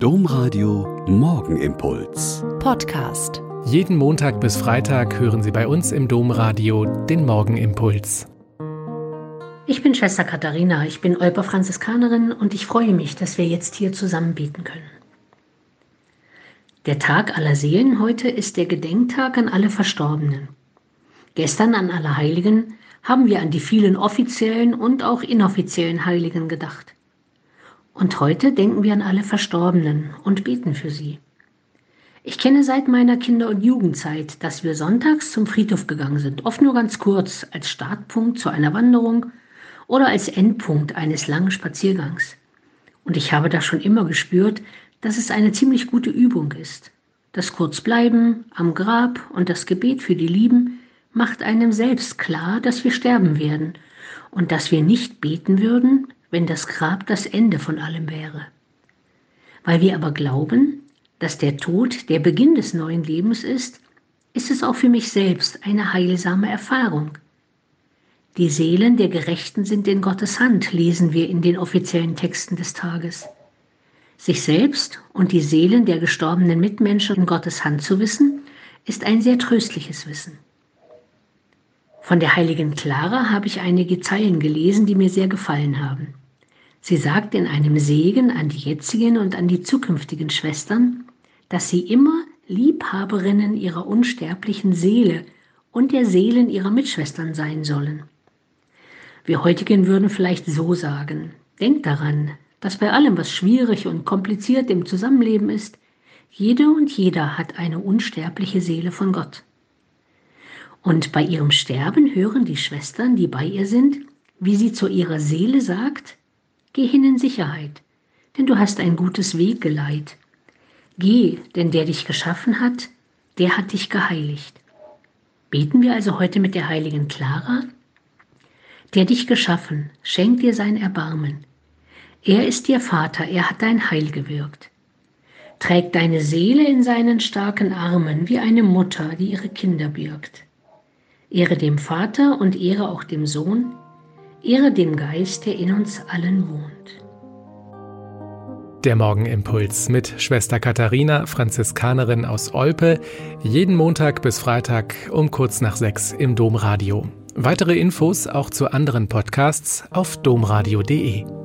Domradio Morgenimpuls. Podcast. Jeden Montag bis Freitag hören Sie bei uns im Domradio den Morgenimpuls. Ich bin Schwester Katharina, ich bin Olper Franziskanerin und ich freue mich, dass wir jetzt hier zusammen beten können. Der Tag aller Seelen heute ist der Gedenktag an alle Verstorbenen. Gestern an alle Heiligen haben wir an die vielen offiziellen und auch inoffiziellen Heiligen gedacht. Und heute denken wir an alle Verstorbenen und beten für sie. Ich kenne seit meiner Kinder- und Jugendzeit, dass wir sonntags zum Friedhof gegangen sind, oft nur ganz kurz, als Startpunkt zu einer Wanderung oder als Endpunkt eines langen Spaziergangs. Und ich habe da schon immer gespürt, dass es eine ziemlich gute Übung ist. Das Kurzbleiben am Grab und das Gebet für die Lieben macht einem selbst klar, dass wir sterben werden und dass wir nicht beten würden, wenn das Grab das Ende von allem wäre. Weil wir aber glauben, dass der Tod der Beginn des neuen Lebens ist, ist es auch für mich selbst eine heilsame Erfahrung. Die Seelen der Gerechten sind in Gottes Hand, lesen wir in den offiziellen Texten des Tages. Sich selbst und die Seelen der gestorbenen Mitmenschen in Gottes Hand zu wissen, ist ein sehr tröstliches Wissen. Von der heiligen Clara habe ich einige Zeilen gelesen, die mir sehr gefallen haben. Sie sagt in einem Segen an die jetzigen und an die zukünftigen Schwestern, dass sie immer Liebhaberinnen ihrer unsterblichen Seele und der Seelen ihrer Mitschwestern sein sollen. Wir heutigen würden vielleicht so sagen, denkt daran, dass bei allem, was schwierig und kompliziert im Zusammenleben ist, jede und jeder hat eine unsterbliche Seele von Gott. Und bei ihrem Sterben hören die Schwestern, die bei ihr sind, wie sie zu ihrer Seele sagt, Geh hin in Sicherheit, denn du hast ein gutes Weggeleit. Geh, denn der dich geschaffen hat, der hat dich geheiligt. Beten wir also heute mit der heiligen Clara? Der dich geschaffen, schenkt dir sein Erbarmen. Er ist dir Vater, er hat dein Heil gewirkt. Trägt deine Seele in seinen starken Armen wie eine Mutter, die ihre Kinder birgt. Ehre dem Vater und ehre auch dem Sohn, ehre dem Geist, der in uns allen wohnt. Der Morgenimpuls mit Schwester Katharina, Franziskanerin aus Olpe, jeden Montag bis Freitag um kurz nach sechs im Domradio. Weitere Infos auch zu anderen Podcasts auf domradio.de.